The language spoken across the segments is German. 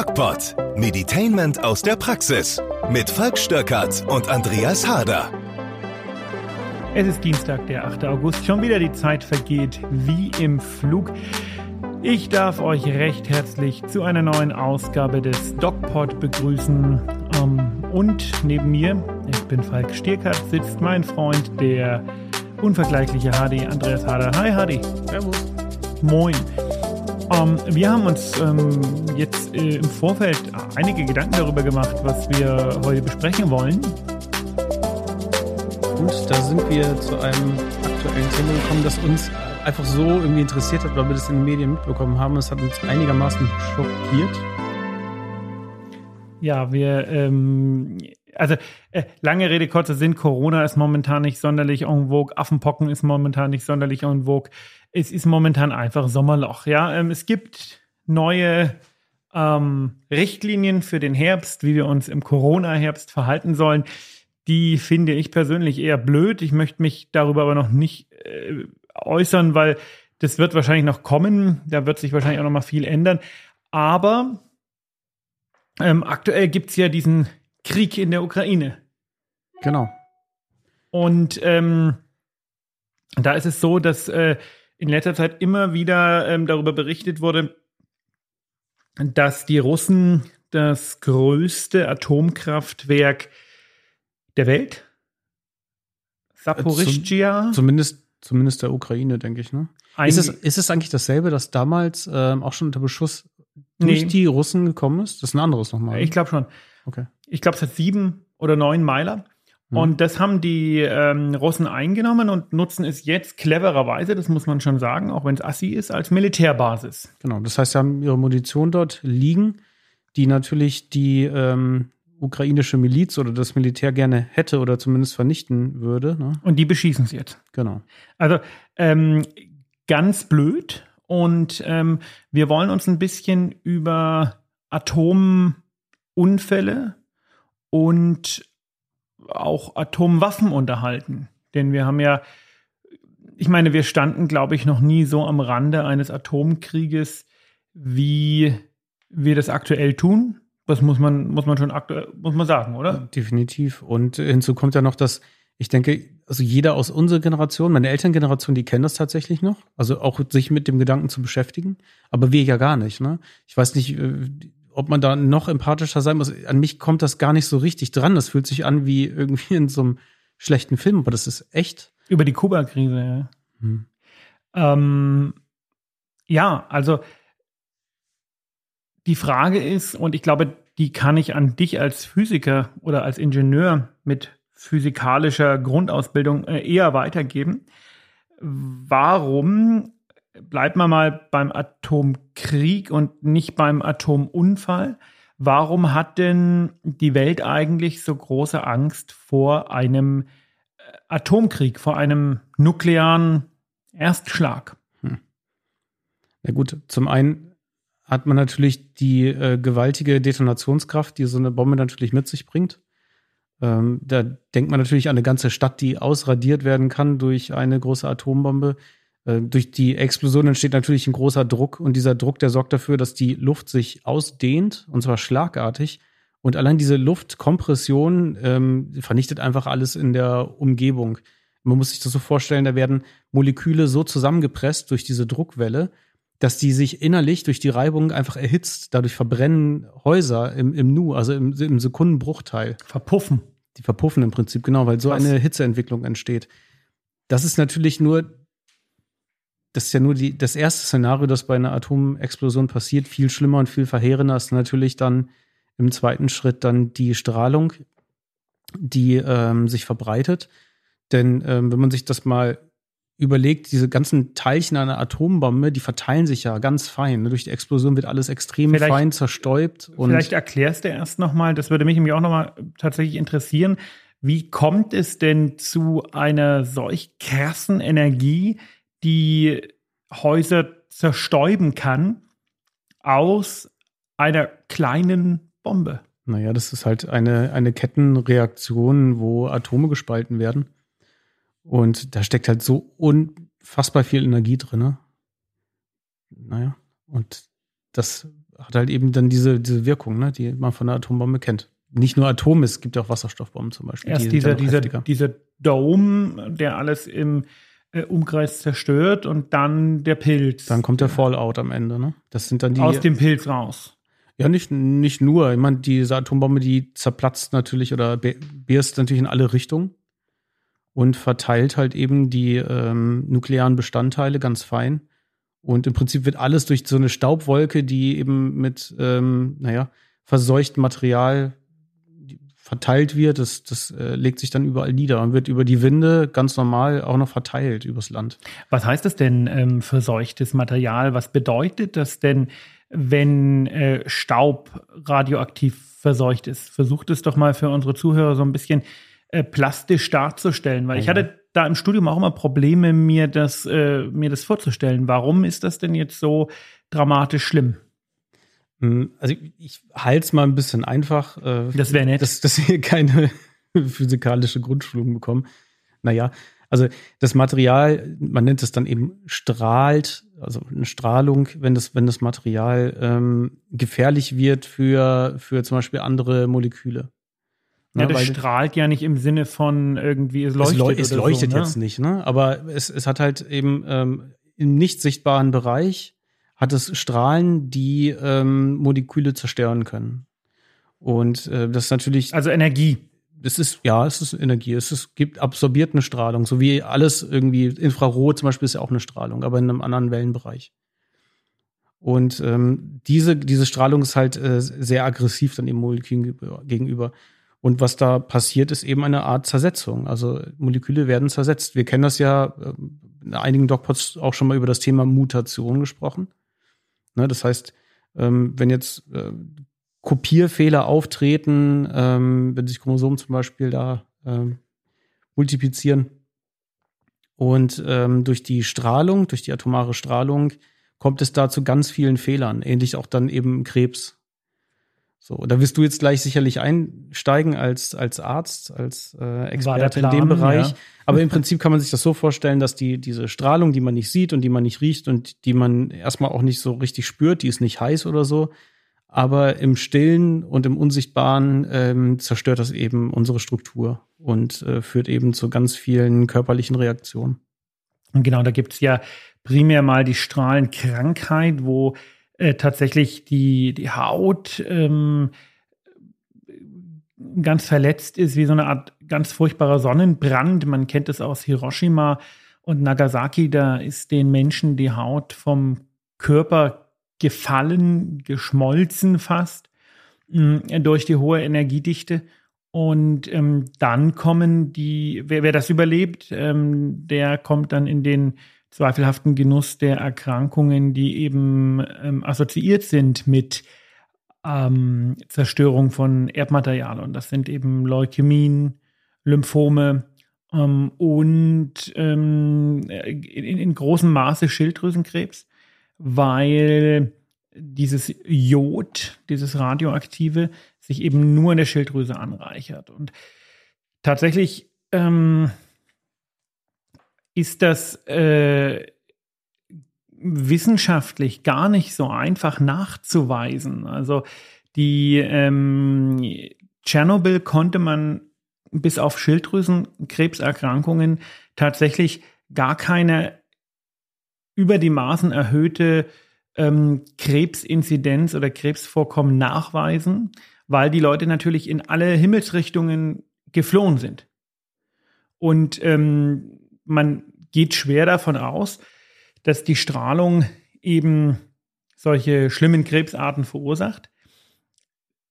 DocPod. Meditainment aus der Praxis. Mit Falk Stöckert und Andreas Harder. Es ist Dienstag, der 8. August. Schon wieder die Zeit vergeht wie im Flug. Ich darf euch recht herzlich zu einer neuen Ausgabe des DocPod begrüßen. Ähm, und neben mir, ich bin Falk Stierkart, sitzt mein Freund, der unvergleichliche HD Andreas Harder. Hi HD. Servus. Moin. Ähm, wir haben uns ähm, jetzt äh, im Vorfeld einige Gedanken darüber gemacht, was wir heute besprechen wollen. Und da sind wir zu einem aktuellen Thema gekommen, das uns einfach so irgendwie interessiert hat, weil wir das in den Medien mitbekommen haben. Es hat uns einigermaßen schockiert. Ja, wir, ähm, also äh, lange Rede, kurzer Sinn, Corona ist momentan nicht sonderlich en vogue, Affenpocken ist momentan nicht sonderlich en vogue es ist momentan einfach Sommerloch. Ja, ähm, es gibt neue ähm, Richtlinien für den Herbst, wie wir uns im Corona-Herbst verhalten sollen. Die finde ich persönlich eher blöd. Ich möchte mich darüber aber noch nicht äh, äußern, weil das wird wahrscheinlich noch kommen. Da wird sich wahrscheinlich auch noch mal viel ändern. Aber ähm, aktuell gibt es ja diesen Krieg in der Ukraine. Genau. Und ähm, da ist es so, dass äh, in letzter Zeit immer wieder ähm, darüber berichtet wurde, dass die Russen das größte Atomkraftwerk der Welt, Saporischschia. Zum, zumindest, zumindest der Ukraine, denke ich, ne? Ist es, ist es eigentlich dasselbe, das damals ähm, auch schon unter Beschuss durch nee. die Russen gekommen ist? Das ist ein anderes nochmal. Ich glaube schon. Okay. Ich glaube, es hat sieben oder neun Meiler. Mhm. Und das haben die ähm, Russen eingenommen und nutzen es jetzt clevererweise, das muss man schon sagen, auch wenn es assi ist, als Militärbasis. Genau, das heißt, sie haben ihre Munition dort liegen, die natürlich die ähm, ukrainische Miliz oder das Militär gerne hätte oder zumindest vernichten würde. Ne? Und die beschießen es jetzt. Genau. Also ähm, ganz blöd. Und ähm, wir wollen uns ein bisschen über Atomunfälle und auch Atomwaffen unterhalten. Denn wir haben ja, ich meine, wir standen, glaube ich, noch nie so am Rande eines Atomkrieges, wie wir das aktuell tun. Das muss man, muss man schon aktuell, muss man sagen, oder? Definitiv. Und hinzu kommt ja noch, dass ich denke, also jeder aus unserer Generation, meine Elterngeneration, die kennen das tatsächlich noch. Also auch sich mit dem Gedanken zu beschäftigen. Aber wir ja gar nicht, ne? Ich weiß nicht, äh, ob man da noch empathischer sein muss. An mich kommt das gar nicht so richtig dran. Das fühlt sich an wie irgendwie in so einem schlechten Film, aber das ist echt. Über die Kuba-Krise, ja. Hm. Ähm, ja, also die Frage ist, und ich glaube, die kann ich an dich als Physiker oder als Ingenieur mit physikalischer Grundausbildung äh, eher weitergeben. Warum bleibt man mal beim Atomkrieg und nicht beim Atomunfall. Warum hat denn die Welt eigentlich so große Angst vor einem äh, Atomkrieg, vor einem nuklearen Erstschlag? Hm. Ja gut, zum einen hat man natürlich die äh, gewaltige Detonationskraft, die so eine Bombe natürlich mit sich bringt. Ähm, da denkt man natürlich an eine ganze Stadt, die ausradiert werden kann durch eine große Atombombe. Äh, durch die Explosion entsteht natürlich ein großer Druck und dieser Druck, der sorgt dafür, dass die Luft sich ausdehnt und zwar schlagartig. Und allein diese Luftkompression ähm, vernichtet einfach alles in der Umgebung. Man muss sich das so vorstellen, da werden Moleküle so zusammengepresst durch diese Druckwelle, dass die sich innerlich durch die Reibung einfach erhitzt. Dadurch verbrennen Häuser im, im Nu, also im, im Sekundenbruchteil. Verpuffen. Die verpuffen im Prinzip, genau, weil so Was? eine Hitzeentwicklung entsteht. Das ist natürlich nur das ist ja nur die, das erste Szenario, das bei einer Atomexplosion passiert. Viel schlimmer und viel verheerender ist natürlich dann im zweiten Schritt dann die Strahlung, die ähm, sich verbreitet. Denn ähm, wenn man sich das mal überlegt, diese ganzen Teilchen einer Atombombe, die verteilen sich ja ganz fein. Ne? Durch die Explosion wird alles extrem vielleicht, fein zerstäubt. Vielleicht erklärst du erst nochmal, das würde mich nämlich auch nochmal tatsächlich interessieren. Wie kommt es denn zu einer solch krassen Energie, die Häuser zerstäuben kann aus einer kleinen Bombe. Naja, das ist halt eine, eine Kettenreaktion, wo Atome gespalten werden. Und da steckt halt so unfassbar viel Energie drin. Naja, und das hat halt eben dann diese, diese Wirkung, ne, die man von der Atombombe kennt. Nicht nur Atome, es gibt ja auch Wasserstoffbomben zum Beispiel. Erst die dieser, dieser, heftiger. dieser Dome, der alles im Umkreis zerstört und dann der Pilz. Dann kommt der Fallout am Ende, ne? Das sind dann die. aus dem Pilz raus. Ja, nicht, nicht nur. Ich meine, diese Atombombe, die zerplatzt natürlich oder birst natürlich in alle Richtungen und verteilt halt eben die ähm, nuklearen Bestandteile ganz fein. Und im Prinzip wird alles durch so eine Staubwolke, die eben mit, ähm, naja, verseuchtem Material verteilt wird, das, das äh, legt sich dann überall nieder und wird über die Winde ganz normal auch noch verteilt übers Land. Was heißt das denn ähm, verseuchtes Material? Was bedeutet das denn, wenn äh, Staub radioaktiv verseucht ist? Versucht es doch mal für unsere Zuhörer so ein bisschen äh, plastisch darzustellen, weil ich Ja. hatte da im Studium auch immer Probleme, mir das, äh, mir das vorzustellen. Warum ist das denn jetzt so dramatisch schlimm? Hm, Also ich, halte es mal ein bisschen einfach. Äh, Das wäre nett. dass, dass wir keine physikalische Grundschulung bekommen. Naja, also das Material, man nennt es dann eben strahlt, also eine Strahlung, wenn das, wenn das Material ähm, gefährlich wird für, für zum Beispiel andere Moleküle. Ja, Ne, das weil- strahlt ja nicht im Sinne von irgendwie es es, leuchtet. leu es oder leuchtet so, ne? jetzt nicht, ne? Aber es, es hat halt eben ähm, im nicht sichtbaren Bereich hat es Strahlen, die ähm, Moleküle zerstören können. Und äh, das ist natürlich Also Energie. es ist, ja, es ist Energie. Es ist, gibt absorbiert eine Strahlung, so wie alles irgendwie, Infrarot zum Beispiel ist ja auch eine Strahlung, aber in einem anderen Wellenbereich. Und ähm, diese, diese Strahlung ist halt äh, sehr aggressiv dann dem Molekül gegenüber-. Und was da passiert, ist eben eine Art Zersetzung. Also Moleküle werden zersetzt. Wir kennen das ja ähm, in einigen Dogpots auch schon mal über das Thema Mutation gesprochen. Ne, das heißt, ähm, wenn jetzt äh, Kopierfehler auftreten, ähm, wenn sich Chromosomen zum Beispiel da ähm, multiplizieren. Und ähm, durch die Strahlung, durch die atomare Strahlung, kommt es da zu ganz vielen Fehlern. Ähnlich auch dann eben Krebs. So, da wirst du jetzt gleich sicherlich einsteigen als, als Arzt, als äh, Experte in dem Plan, Bereich. ja. Aber im Prinzip kann man sich das so vorstellen, dass die, diese Strahlung, die man nicht sieht und die man nicht riecht und die man erstmal auch nicht so richtig spürt, die ist nicht heiß oder so, aber im Stillen und im Unsichtbaren ähm, zerstört das eben unsere Struktur und äh, führt eben zu ganz vielen körperlichen Reaktionen. Und genau, da gibt es ja primär mal die Strahlenkrankheit, wo äh, tatsächlich die, die Haut ähm, ganz verletzt ist, wie so eine Art ganz furchtbarer Sonnenbrand. Man kennt es aus Hiroshima und Nagasaki. Da ist den Menschen die Haut vom Körper gefallen, geschmolzen fast mh, durch die hohe Energiedichte. Und ähm, dann kommen die, wer, wer das überlebt, ähm, der kommt dann in den zweifelhaften Genuss der Erkrankungen, die eben ähm, assoziiert sind mit ähm, Zerstörung von Erbmaterial. Und das sind eben Leukämien, Lymphome ähm, und ähm, in, in großem Maße Schilddrüsenkrebs, weil dieses Jod, dieses Radioaktive, sich eben nur in der Schilddrüse anreichert. Und tatsächlich ähm, ist das äh, wissenschaftlich gar nicht so einfach nachzuweisen. Also die ähm, Tschernobyl konnte man bis auf Schilddrüsenkrebserkrankungen tatsächlich gar keine über die Maßen erhöhte ähm, Krebsinzidenz oder Krebsvorkommen nachweisen, weil die Leute natürlich in alle Himmelsrichtungen geflohen sind. Und ähm, man geht schwer davon aus, dass die Strahlung eben solche schlimmen Krebsarten verursacht.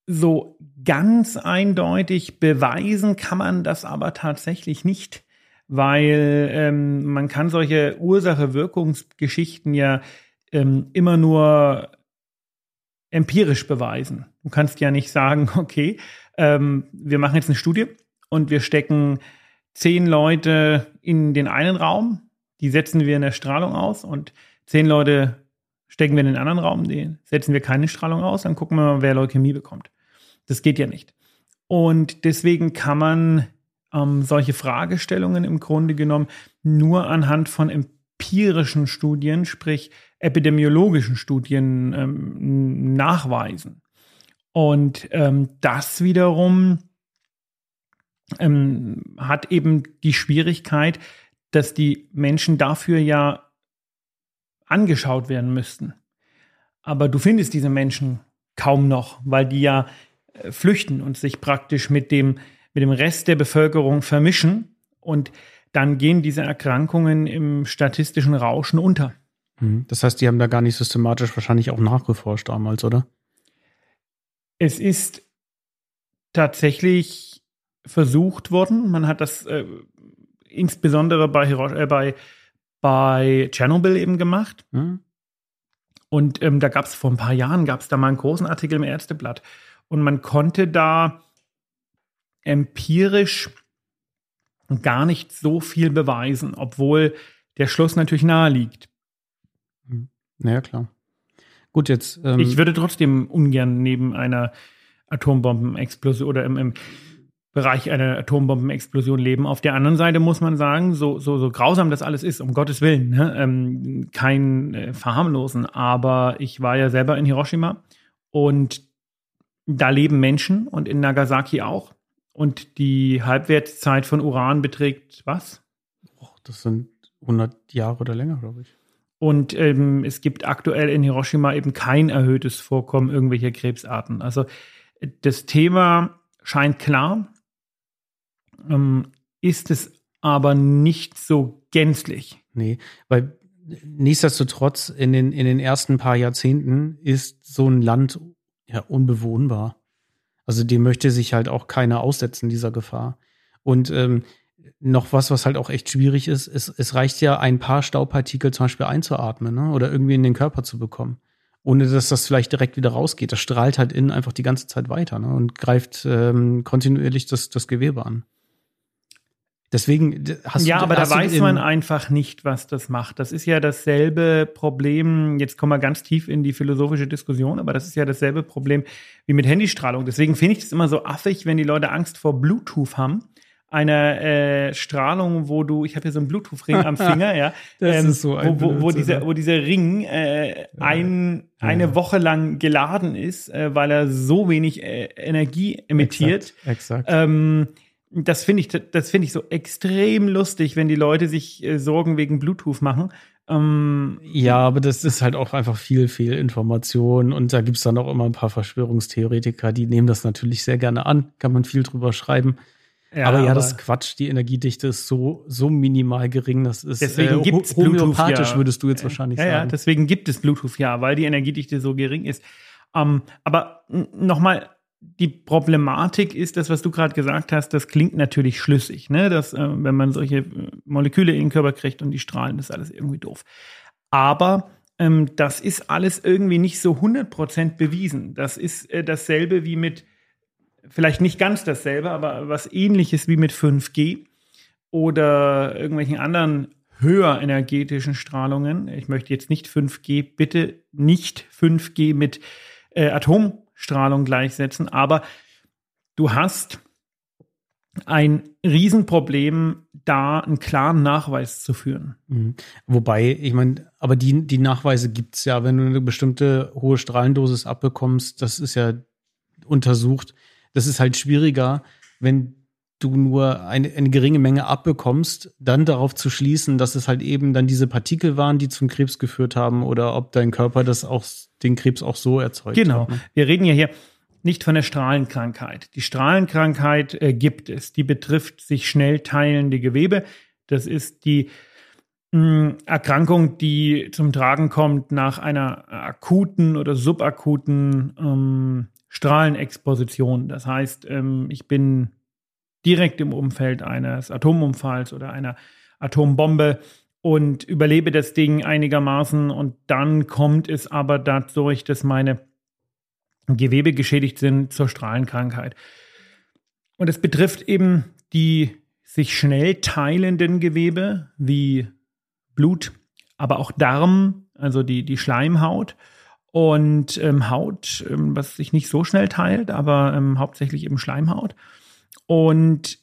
So ganz eindeutig beweisen kann man das aber tatsächlich nicht, weil ähm, man kann solche Ursache-Wirkungsgeschichten ja ähm, immer nur empirisch beweisen. Du kannst ja nicht sagen, okay, ähm, wir machen jetzt eine Studie und wir stecken zehn Leute in den einen Raum, die setzen wir in der Strahlung aus und zehn Leute stecken wir in den anderen Raum, die setzen wir keine Strahlung aus, dann gucken wir mal, wer Leukämie bekommt. Das geht ja nicht. Und deswegen kann man ähm, solche Fragestellungen im Grunde genommen nur anhand von empirischen Studien, sprich epidemiologischen Studien ähm, nachweisen. Und ähm, das wiederum ähm, hat eben die Schwierigkeit, dass die Menschen dafür ja angeschaut werden müssten. Aber du findest diese Menschen kaum noch, weil die ja äh, flüchten und sich praktisch mit dem, mit dem Rest der Bevölkerung vermischen. Und dann gehen diese Erkrankungen im statistischen Rauschen unter. Mhm. Das heißt, die haben da gar nicht systematisch wahrscheinlich auch nachgeforscht damals, oder? Es ist tatsächlich versucht worden. Man hat das äh, insbesondere bei, äh, bei, bei Tschernobyl eben gemacht. Mhm. Und ähm, da gab es vor ein paar Jahren, gab es da mal einen großen Artikel im Ärzteblatt. Und man konnte da empirisch gar nicht so viel beweisen, obwohl der Schluss natürlich nahe liegt. Naja, klar. Gut, jetzt. Ähm ich würde trotzdem ungern neben einer Atombombenexplosion oder im, im Bereich einer Atombombenexplosion leben. Auf der anderen Seite muss man sagen, so, so, so grausam das alles ist, um Gottes Willen, ne? ähm, kein äh, Verharmlosen, aber ich war ja selber in Hiroshima und da leben Menschen und in Nagasaki auch. Und die Halbwertszeit von Uran beträgt was? Och, das sind 100 Jahre oder länger, glaube ich. Und ähm, es gibt aktuell in Hiroshima eben kein erhöhtes Vorkommen irgendwelcher Krebsarten. Also das Thema scheint klar, ähm, ist es aber nicht so gänzlich. Nee, weil nichtsdestotrotz in den, in den ersten paar Jahrzehnten ist so ein Land ja unbewohnbar. Also dem möchte sich halt auch keiner aussetzen, dieser Gefahr. Und ähm, noch was, was halt auch echt schwierig ist, es, es reicht ja, ein paar Staubpartikel zum Beispiel einzuatmen ne? oder irgendwie in den Körper zu bekommen. Ohne dass das vielleicht direkt wieder rausgeht. Das strahlt halt innen einfach die ganze Zeit weiter ne? und greift ähm, kontinuierlich das, das Gewebe an. Deswegen hast ja, du, aber da weiß man einfach nicht, was das macht. Das ist ja dasselbe Problem. Jetzt kommen wir ganz tief in die philosophische Diskussion, aber das ist ja dasselbe Problem wie mit Handystrahlung. Deswegen finde ich es immer so affig, wenn die Leute Angst vor Bluetooth haben. Eine äh, Strahlung, wo du, ich habe hier so einen Bluetooth-Ring am Finger, ja, das ähm, ist so ein wo, wo, wo dieser, wo dieser Ring äh, ein, ja. eine Woche lang geladen ist, äh, weil er so wenig äh, Energie emittiert. Exakt. exakt. Ähm, das finde ich, das finde ich so extrem lustig, wenn die Leute sich äh, Sorgen wegen Bluetooth machen. Ähm, ja, aber das ist halt auch einfach viel, viel Information und da gibt es dann auch immer ein paar Verschwörungstheoretiker, die nehmen das natürlich sehr gerne an, kann man viel drüber schreiben. Ja, aber ja, aber das ist Quatsch. Die Energiedichte ist so, so minimal gering. Das ist deswegen äh, gibt's homöopathisch, ja. würdest du jetzt wahrscheinlich ja, sagen. Ja, deswegen gibt es Bluetooth ja, weil die Energiedichte so gering ist. Ähm, aber nochmal die Problematik ist, das, was du gerade gesagt hast, das klingt natürlich schlüssig, ne? Dass, äh, wenn man solche äh, Moleküle in den Körper kriegt und die strahlen, das ist alles irgendwie doof. Aber ähm, das ist alles irgendwie nicht so 100% bewiesen. Das ist äh, dasselbe wie mit, vielleicht nicht ganz dasselbe, aber was ähnliches wie mit 5G oder irgendwelchen anderen höher energetischen Strahlungen. Ich möchte jetzt nicht 5G, bitte nicht 5G mit äh, Atom Strahlung gleichsetzen, aber du hast ein Riesenproblem, da einen klaren Nachweis zu führen. Mhm. Wobei, ich meine, aber die, die Nachweise gibt es ja, wenn du eine bestimmte hohe Strahlendosis abbekommst, das ist ja untersucht. Das ist halt schwieriger, wenn du nur eine, eine geringe Menge abbekommst, dann darauf zu schließen, dass es halt eben dann diese Partikel waren, die zum Krebs geführt haben oder ob dein Körper das auch, den Krebs auch so erzeugt genau. hat. Genau. Wir reden ja hier nicht von der Strahlenkrankheit. Die Strahlenkrankheit äh, gibt es. Die betrifft sich schnell teilende Gewebe. Das ist die mh, hm, Erkrankung, die zum Tragen kommt nach einer akuten oder subakuten ähm, Strahlenexposition. Das heißt, ähm, ich bin direkt im Umfeld eines Atomunfalls oder einer Atombombe und überlebe das Ding einigermaßen und dann kommt es aber dadurch, dass meine Gewebe geschädigt sind, zur Strahlenkrankheit. Und es betrifft eben die sich schnell teilenden Gewebe wie Blut, aber auch Darm, also die, die Schleimhaut und ähm, Haut, ähm, was sich nicht so schnell teilt, aber ähm, hauptsächlich eben Schleimhaut. Und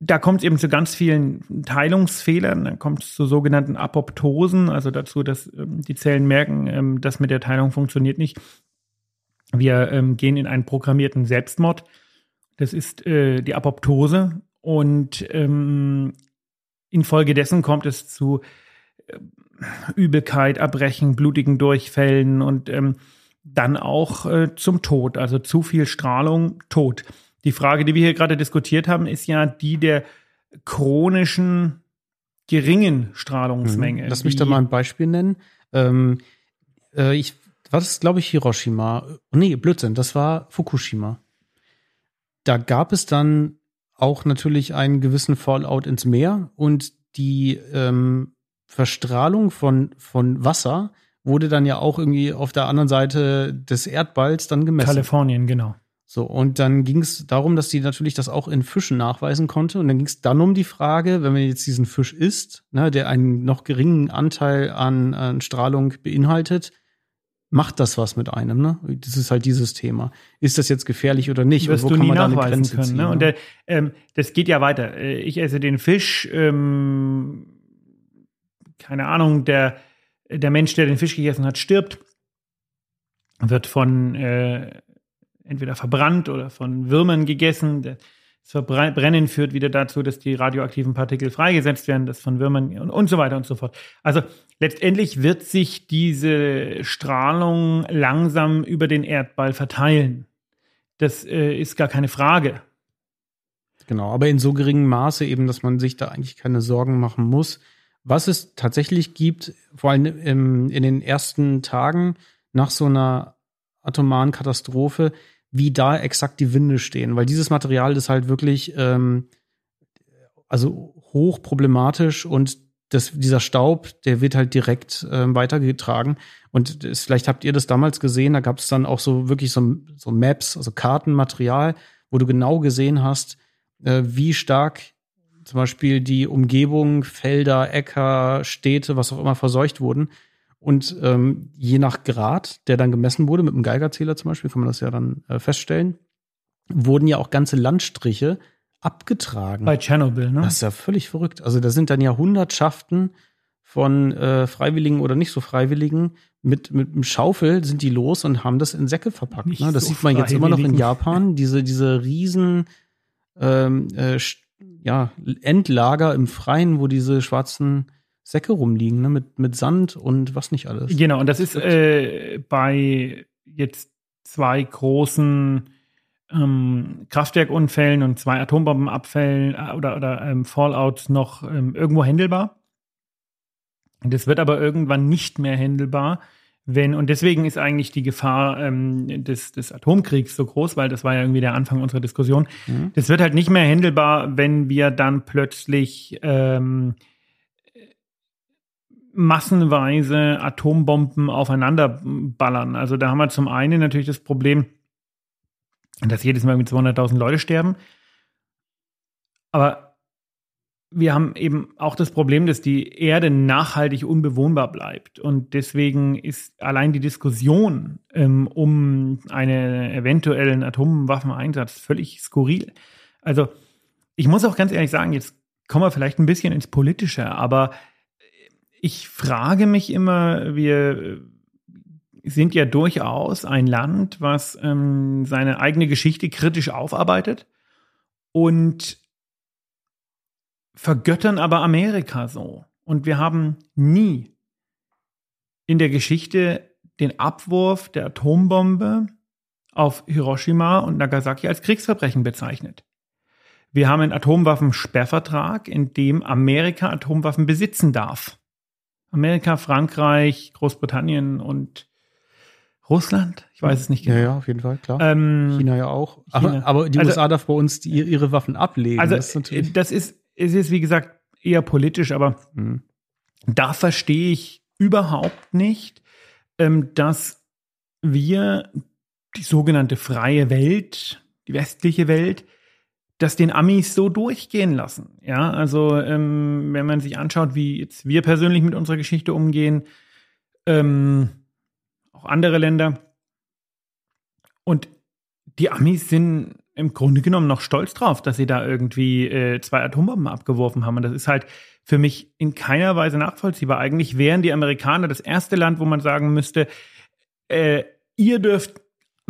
da kommt es eben zu ganz vielen Teilungsfehlern, dann kommt es zu sogenannten Apoptosen, also dazu, dass ähm, die Zellen merken, ähm, das mit der Teilung funktioniert nicht. Wir ähm, gehen in einen programmierten Selbstmord. Das ist äh, die Apoptose und ähm, infolgedessen kommt es zu äh, Übelkeit, Erbrechen, blutigen Durchfällen und ähm, dann auch äh, zum Tod, also zu viel Strahlung, Tod. Die Frage, die wir hier gerade diskutiert haben, ist ja die der chronischen geringen Strahlungsmenge. Lass mich da mal ein Beispiel nennen. Ähm, äh, ich, war das, glaube ich, Hiroshima? Nee, Blödsinn, das war Fukushima. Da gab es dann auch natürlich einen gewissen Fallout ins Meer und die ähm, Verstrahlung von, von Wasser wurde dann ja auch irgendwie auf der anderen Seite des Erdballs dann gemessen. Kalifornien, genau. So, und dann ging es darum, dass die natürlich das auch in Fischen nachweisen konnte. Und dann ging es dann um die Frage, wenn man jetzt diesen Fisch isst, ne, der einen noch geringen Anteil an, an Strahlung beinhaltet, macht das was mit einem, ne? Das ist halt dieses Thema. Ist das jetzt gefährlich oder nicht? Wirst und wo kann man da eine Grenze können, ziehen? Ne? Und der, ähm, das geht ja weiter. Äh, ich esse den Fisch, ähm, keine Ahnung, der, der Mensch, der den Fisch gegessen hat, stirbt, wird von äh, entweder verbrannt oder von Würmern gegessen. Das Verbrennen führt wieder dazu, dass die radioaktiven Partikel freigesetzt werden, das von Würmern und, und so weiter und so fort. Also letztendlich wird sich diese Strahlung langsam über den Erdball verteilen. Das äh, ist gar keine Frage. Genau, aber in so geringem Maße eben, dass man sich da eigentlich keine Sorgen machen muss. Was es tatsächlich gibt, vor allem im, in den ersten Tagen nach so einer atomaren Katastrophe, wie da exakt die Winde stehen, weil dieses Material ist halt wirklich ähm, also hoch problematisch und das, dieser Staub, der wird halt direkt ähm, weitergetragen. Und das, vielleicht habt ihr das damals gesehen, da gab es dann auch so wirklich so, so Maps, also Kartenmaterial, wo du genau gesehen hast, äh, wie stark zum Beispiel die Umgebung, Felder, Äcker, Städte, was auch immer verseucht wurden. Und ähm, je nach Grad, der dann gemessen wurde, mit einem Geigerzähler zum Beispiel, kann man das ja dann äh, feststellen, wurden ja auch ganze Landstriche abgetragen. Bei Tschernobyl, ne? Das ist ja völlig verrückt. Also da sind dann ja Hundertschaften von äh, Freiwilligen oder nicht so Freiwilligen mit, mit einem Schaufel sind die los und haben das in Säcke verpackt. Ne? Das so sieht man jetzt immer noch in Japan, diese, diese riesen ähm, äh, ja, Endlager im Freien, wo diese schwarzen Säcke rumliegen, ne? mit, mit Sand und was nicht alles. Genau, und das ist äh, bei jetzt zwei großen ähm, Kraftwerkunfällen und zwei Atombombenabfällen äh, oder, oder ähm, Fallouts noch ähm, irgendwo händelbar. Das wird aber irgendwann nicht mehr händelbar, wenn, und deswegen ist eigentlich die Gefahr ähm, des, des Atomkriegs so groß, weil das war ja irgendwie der Anfang unserer Diskussion. Mhm. Das wird halt nicht mehr händelbar, wenn wir dann plötzlich ähm, massenweise Atombomben aufeinander ballern. Also da haben wir zum einen natürlich das Problem, dass jedes Mal mit 200.000 Leute sterben. Aber wir haben eben auch das Problem, dass die Erde nachhaltig unbewohnbar bleibt. Und deswegen ist allein die Diskussion ähm, um einen eventuellen Atomwaffeneinsatz völlig skurril. Also ich muss auch ganz ehrlich sagen, jetzt kommen wir vielleicht ein bisschen ins Politische, aber ich frage mich immer, wir sind ja durchaus ein Land, was ähm, seine eigene Geschichte kritisch aufarbeitet und vergöttern aber Amerika so. Und wir haben nie in der Geschichte den Abwurf der Atombombe auf Hiroshima und Nagasaki als Kriegsverbrechen bezeichnet. Wir haben einen Atomwaffensperrvertrag, in dem Amerika Atomwaffen besitzen darf. Amerika, Frankreich, Großbritannien und Russland? Ich weiß es nicht genau. Ja, ja, auf jeden Fall, klar. Ähm, China ja auch. Aber, aber die also, USA darf bei uns die, ihre Waffen ablegen. Also, das ist, äh, das ist, es ist, wie gesagt, eher politisch, aber hm. da verstehe ich überhaupt nicht, ähm, dass wir die sogenannte freie Welt, die westliche Welt, das den Amis so durchgehen lassen. Ja, also ähm, wenn man sich anschaut, wie jetzt wir persönlich mit unserer Geschichte umgehen, ähm, auch andere Länder. Und die Amis sind im Grunde genommen noch stolz drauf, dass sie da irgendwie äh, zwei Atombomben abgeworfen haben. Und das ist halt für mich in keiner Weise nachvollziehbar. Eigentlich wären die Amerikaner das erste Land, wo man sagen müsste, äh, ihr dürft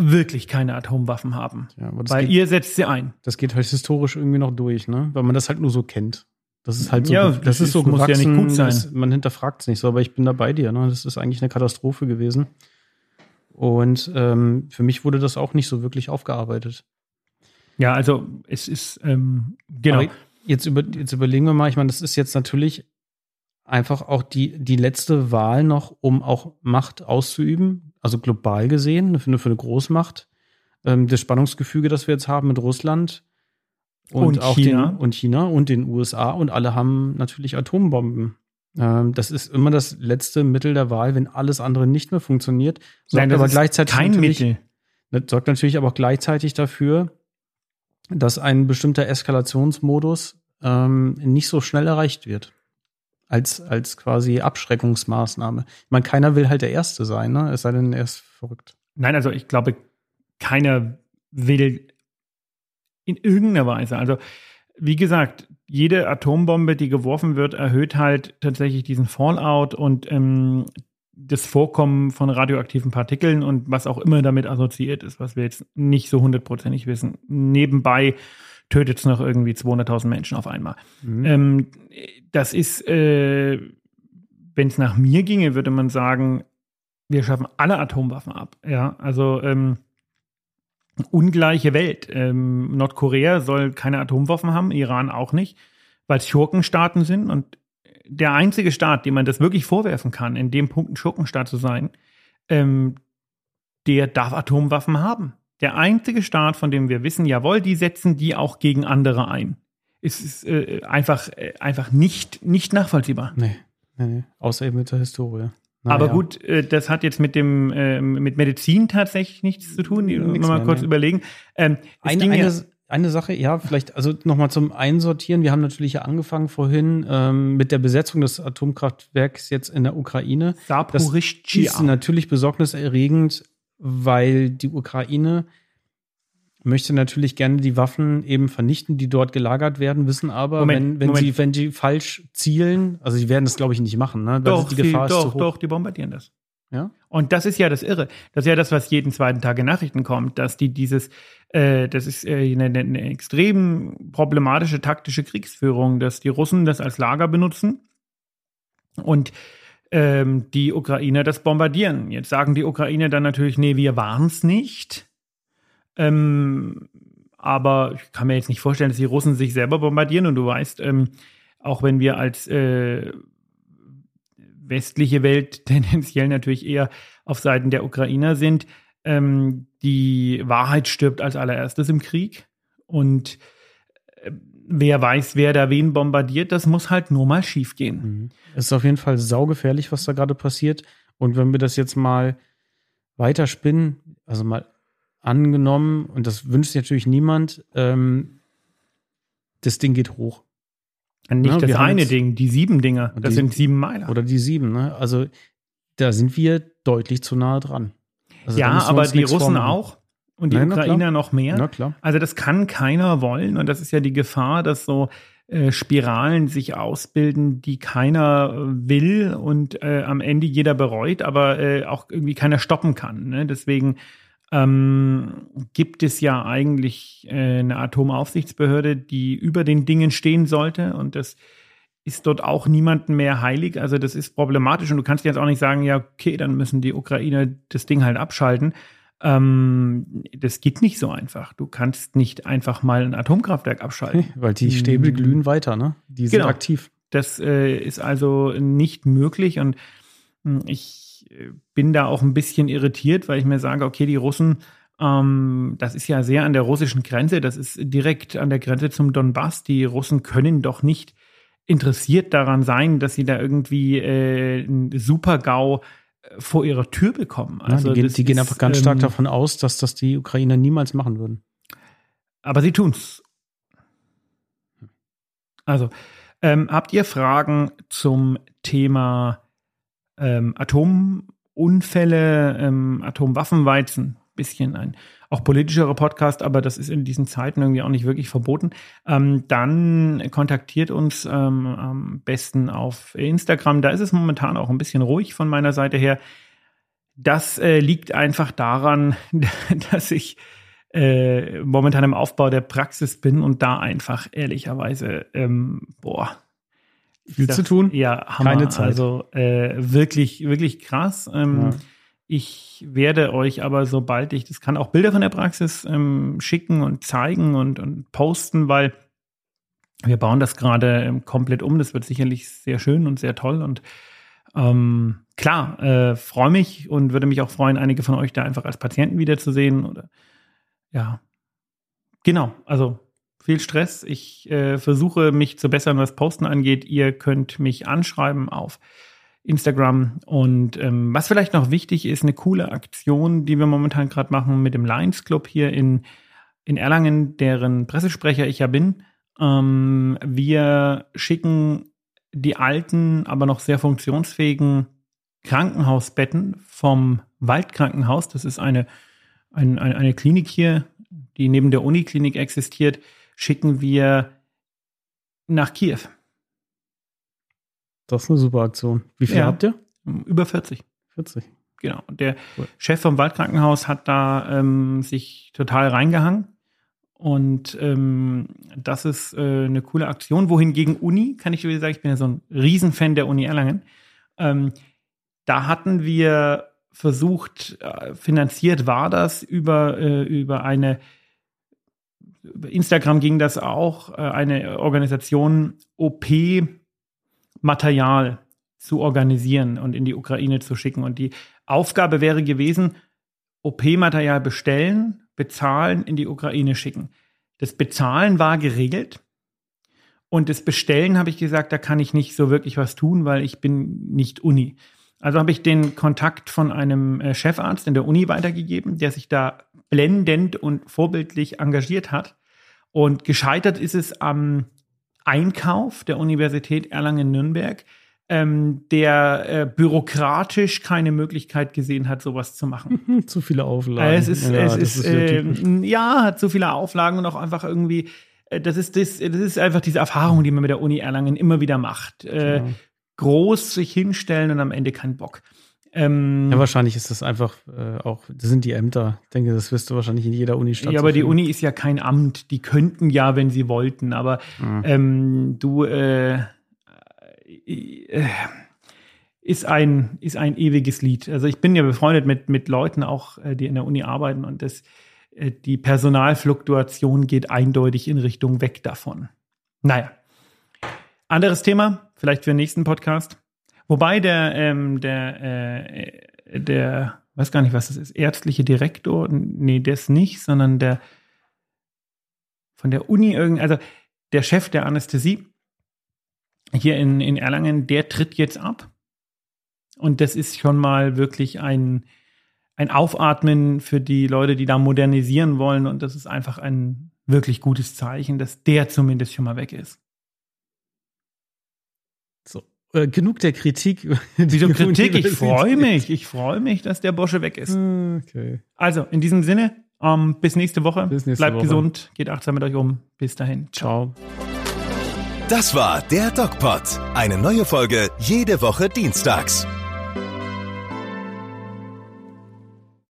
wirklich keine Atomwaffen haben. Ja, weil geht, ihr setzt sie ein. Das geht halt historisch irgendwie noch durch, ne? Weil man das halt nur so kennt. Das ist halt so, ja, das, das ist so muss ja nicht gut sein. Das, man hinterfragt es nicht so, aber ich bin da bei dir. Ne? Das ist eigentlich eine Katastrophe gewesen. Und ähm, für mich wurde das auch nicht so wirklich aufgearbeitet. Ja, also es ist ähm, genau. Aber jetzt, über, jetzt überlegen wir mal, ich meine, das ist jetzt natürlich einfach auch die, die letzte Wahl noch, um auch Macht auszuüben, also global gesehen, für eine, für eine Großmacht. Ähm, das Spannungsgefüge, das wir jetzt haben mit Russland und, und auch China. Den, und China und den USA und alle haben natürlich Atombomben. Ähm, das ist immer das letzte Mittel der Wahl, wenn alles andere nicht mehr funktioniert. Sorgt Nein, aber gleichzeitig kein Mittel. Das sorgt natürlich aber auch gleichzeitig dafür, dass ein bestimmter Eskalationsmodus ähm, nicht so schnell erreicht wird. Als, als quasi Abschreckungsmaßnahme. Ich meine, keiner will halt der Erste sein, ne? Es sei denn, er ist verrückt. Nein, also ich glaube, keiner will in irgendeiner Weise. Also, wie gesagt, jede Atombombe, die geworfen wird, erhöht halt tatsächlich diesen Fallout und ähm, das Vorkommen von radioaktiven Partikeln und was auch immer damit assoziiert ist, was wir jetzt nicht so hundertprozentig wissen. Nebenbei tötet es noch irgendwie 200.000 Menschen auf einmal. Mhm. Ähm, das ist, äh, wenn es nach mir ginge, würde man sagen, wir schaffen alle Atomwaffen ab. Ja, also ähm, ungleiche Welt. Ähm, Nordkorea soll keine Atomwaffen haben, Iran auch nicht, weil es Schurkenstaaten sind und der einzige Staat, dem man das wirklich vorwerfen kann, in dem Punkt ein Schurkenstaat zu sein, ähm, der darf Atomwaffen haben. Der einzige Staat, von dem wir wissen, jawohl, die setzen die auch gegen andere ein. Es ist äh, einfach, äh, einfach nicht, nicht nachvollziehbar. Nee, nee, nee. außer eben mit der Historie. Naja. Aber gut, äh, das hat jetzt mit dem äh, mit Medizin tatsächlich nichts zu tun. Ja, mal mehr, kurz nee. überlegen. Ähm, eine, eine, ja eine Sache, ja, vielleicht, also nochmal zum Einsortieren. Wir haben natürlich ja angefangen vorhin ähm, mit der Besetzung des Atomkraftwerks jetzt in der Ukraine. Das ist natürlich besorgniserregend, weil die Ukraine möchte natürlich gerne die Waffen eben vernichten, die dort gelagert werden, wissen aber, Moment, wenn, wenn sie, wenn die falsch zielen, also sie werden das, glaube ich, nicht machen, ne? Doch, die Gefahr sie, doch, doch, die bombardieren das. Ja? Und das ist ja das Irre. Das ist ja das, was jeden zweiten Tag in Nachrichten kommt, dass die dieses, äh, das ist äh, eine, eine extrem problematische taktische Kriegsführung, dass die Russen das als Lager benutzen und ähm, die Ukrainer das bombardieren. Jetzt sagen die Ukrainer dann natürlich, nee, wir waren es nicht. Ähm, aber ich kann mir jetzt nicht vorstellen, dass die Russen sich selber bombardieren. Und du weißt, ähm, auch wenn wir als äh, westliche Welt tendenziell natürlich eher auf Seiten der Ukrainer sind. Ähm, die Wahrheit stirbt als allererstes im Krieg. Und äh, wer weiß, wer da wen bombardiert, das muss halt nur mal schief gehen. Mhm. Es ist auf jeden Fall saugefährlich, was da gerade passiert. Und wenn wir das jetzt mal weiterspinnen, also mal angenommen, und das wünscht sich natürlich niemand, ähm, das Ding geht hoch. Nicht ja, das eine Ding, die sieben Dinger. Das die, sind sieben Meiler. Oder die sieben, ne? Also da sind wir deutlich zu nahe dran. Also, ja, aber die Russen auch und die Nein, Ukrainer noch mehr. Na klar. Also das kann keiner wollen und das ist ja die Gefahr, dass so äh, Spiralen sich ausbilden, die keiner äh, will und äh, am Ende jeder bereut, aber äh, auch irgendwie keiner stoppen kann. Ne? Deswegen ähm, gibt es ja eigentlich äh, eine Atomaufsichtsbehörde, die über den Dingen stehen sollte und das ist dort auch niemanden mehr heilig. Also das ist problematisch und du kannst jetzt auch nicht sagen, ja, okay, dann müssen die Ukrainer das Ding halt abschalten. Ähm, das geht nicht so einfach. Du kannst nicht einfach mal ein Atomkraftwerk abschalten. Weil die Stäbe glühen weiter, ne? Die sind genau. aktiv. Das äh, ist also nicht möglich und hm, ich bin da auch ein bisschen irritiert, weil ich mir sage, okay, die Russen, ähm, das ist ja sehr an der russischen Grenze, das ist direkt an der Grenze zum Donbass. Die Russen können doch nicht interessiert daran sein, dass sie da irgendwie äh, einen Super-GAU äh, vor ihrer Tür bekommen. Also ja, die, gehen, die gehen, einfach ganz stark ähm, davon aus, dass das die Ukrainer niemals machen würden. Aber sie tun's. Also, ähm, habt ihr Fragen zum Thema ähm, Atomunfälle, ähm, Atomwaffenweizen, bisschen ein auch politischere Podcast, aber das ist in diesen Zeiten irgendwie auch nicht wirklich verboten, ähm, dann kontaktiert uns ähm, am besten auf Instagram. Da ist es momentan auch ein bisschen ruhig von meiner Seite her. Das äh, liegt einfach daran, dass ich äh, momentan im Aufbau der Praxis bin und da einfach ehrlicherweise, ähm, boah, viel zu tun. Ja, Hammer. Keine Zeit. Also äh, wirklich, wirklich krass. Ähm, ja. Ich werde euch aber, sobald ich das kann, auch Bilder von der Praxis ähm, schicken und zeigen und, und posten, weil wir bauen das gerade ähm, komplett um. Das wird sicherlich sehr schön und sehr toll. Und ähm, klar, äh, freue mich und würde mich auch freuen, einige von euch da einfach als Patienten wiederzusehen. Oder ja, genau. Also viel Stress. Ich äh, versuche mich zu bessern, was Posten angeht. Ihr könnt mich anschreiben auf Instagram. Und ähm, was vielleicht noch wichtig ist, eine coole Aktion, die wir momentan gerade machen mit dem Lions Club hier in, in Erlangen, deren Pressesprecher ich ja bin. Ähm, wir schicken die alten, aber noch sehr funktionsfähigen Krankenhausbetten vom Waldkrankenhaus. Das ist eine, ein, eine, eine Klinik hier, die neben der Uniklinik existiert schicken wir nach Kiew. Das ist eine super Aktion. Wie viel ja, habt ihr? Über 40. 40. Genau. Der cool. Chef vom Waldkrankenhaus hat da ähm, sich total reingehangen. Und ähm, das ist äh, eine coole Aktion. Wohingegen Uni, kann ich dir sagen, ich bin ja so ein Riesenfan der Uni Erlangen. Ähm, da hatten wir versucht, äh, finanziert war das über, äh, über eine Instagram ging das auch, äh, eine Organisation OP-Material zu organisieren und in die Ukraine zu schicken. Und die Aufgabe wäre gewesen, OP-Material bestellen, bezahlen, in die Ukraine schicken. Das Bezahlen war geregelt. Und das Bestellen habe ich gesagt, da kann ich nicht so wirklich was tun, weil ich bin nicht Uni. Also habe ich den Kontakt von einem äh, Chefarzt in der Uni weitergegeben, der sich da blendend und vorbildlich engagiert hat. Und gescheitert ist es am Einkauf der Universität Erlangen-Nürnberg, ähm, der äh, bürokratisch keine Möglichkeit gesehen hat, sowas zu machen. zu viele Auflagen. Es ist, ja, es ist, äh, ja, hat zu viele Auflagen und auch einfach irgendwie, äh, das ist, das, das ist einfach diese Erfahrung, die man mit der Uni Erlangen immer wieder macht. Äh, ja. Groß sich hinstellen und am Ende kein Bock. Ähm, ja, wahrscheinlich ist das einfach äh, auch, das sind die Ämter. Ich denke, das wirst du wahrscheinlich in jeder Uni stattfinden. Ja, aber die Uni ist ja kein Amt. Die könnten ja, wenn sie wollten, aber mhm. ähm, du äh, äh, ist ein, ist ein ewiges Lied. Also ich bin ja befreundet mit, mit Leuten auch, äh, die in der Uni arbeiten und das, äh, die Personalfluktuation geht eindeutig in Richtung weg davon. Naja. Anderes Thema, vielleicht für den nächsten Podcast. Wobei der, ähm, der, äh, der, weiß gar nicht, was das ist, ärztliche Direktor, nee, das nicht, sondern der von der Uni irgendwie, also der Chef der Anästhesie hier in, in Erlangen, der tritt jetzt ab. Und das ist schon mal wirklich ein, ein Aufatmen für die Leute, die da modernisieren wollen. Und das ist einfach ein wirklich gutes Zeichen, dass der zumindest schon mal weg ist. Äh, genug der Kritik. Wieso Kritik? Ich freue mich. Ich freue mich, dass der Bosche weg ist. Okay. Also, in diesem Sinne, ähm, bis nächste Woche. Bis nächste Bleibt Woche. gesund, geht achtsam mit euch um. Bis dahin. Ciao. Das war der DocPod. Eine neue Folge jede Woche dienstags.